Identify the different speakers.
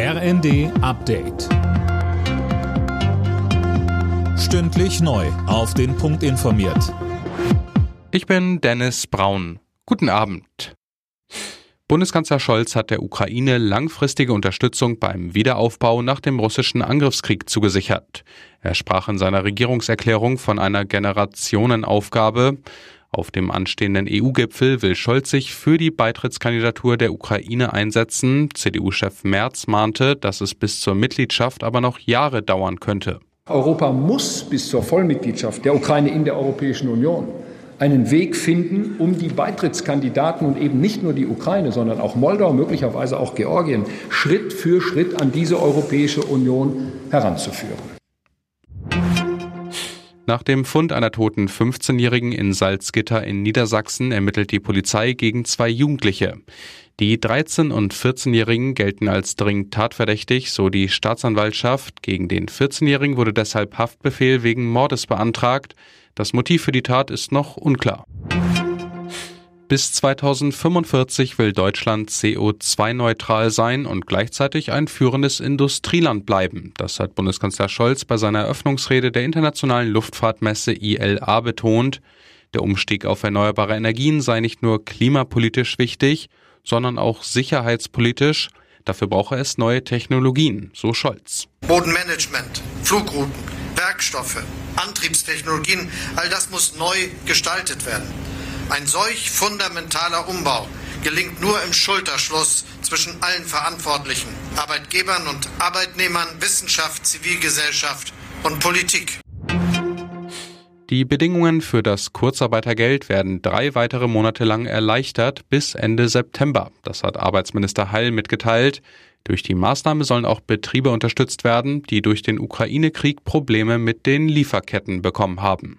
Speaker 1: RND Update. Stündlich neu. Auf den Punkt informiert.
Speaker 2: Ich bin Dennis Braun. Guten Abend. Bundeskanzler Scholz hat der Ukraine langfristige Unterstützung beim Wiederaufbau nach dem russischen Angriffskrieg zugesichert. Er sprach in seiner Regierungserklärung von einer Generationenaufgabe. Auf dem anstehenden EU-Gipfel will Scholz sich für die Beitrittskandidatur der Ukraine einsetzen. CDU-Chef Merz mahnte, dass es bis zur Mitgliedschaft aber noch Jahre dauern könnte.
Speaker 3: Europa muss bis zur Vollmitgliedschaft der Ukraine in der Europäischen Union einen Weg finden, um die Beitrittskandidaten und eben nicht nur die Ukraine, sondern auch Moldau, möglicherweise auch Georgien, Schritt für Schritt an diese Europäische Union heranzuführen.
Speaker 2: Nach dem Fund einer toten 15-Jährigen in Salzgitter in Niedersachsen ermittelt die Polizei gegen zwei Jugendliche. Die 13- und 14-Jährigen gelten als dringend tatverdächtig, so die Staatsanwaltschaft. Gegen den 14-Jährigen wurde deshalb Haftbefehl wegen Mordes beantragt. Das Motiv für die Tat ist noch unklar. Bis 2045 will Deutschland CO2-neutral sein und gleichzeitig ein führendes Industrieland bleiben. Das hat Bundeskanzler Scholz bei seiner Eröffnungsrede der internationalen Luftfahrtmesse ILA betont. Der Umstieg auf erneuerbare Energien sei nicht nur klimapolitisch wichtig, sondern auch sicherheitspolitisch. Dafür brauche es neue Technologien, so Scholz.
Speaker 4: Bodenmanagement, Flugrouten, Werkstoffe, Antriebstechnologien, all das muss neu gestaltet werden. Ein solch fundamentaler Umbau gelingt nur im Schulterschluss zwischen allen Verantwortlichen, Arbeitgebern und Arbeitnehmern, Wissenschaft, Zivilgesellschaft und Politik.
Speaker 2: Die Bedingungen für das Kurzarbeitergeld werden drei weitere Monate lang erleichtert bis Ende September. Das hat Arbeitsminister Heil mitgeteilt. Durch die Maßnahme sollen auch Betriebe unterstützt werden, die durch den Ukraine-Krieg Probleme mit den Lieferketten bekommen haben.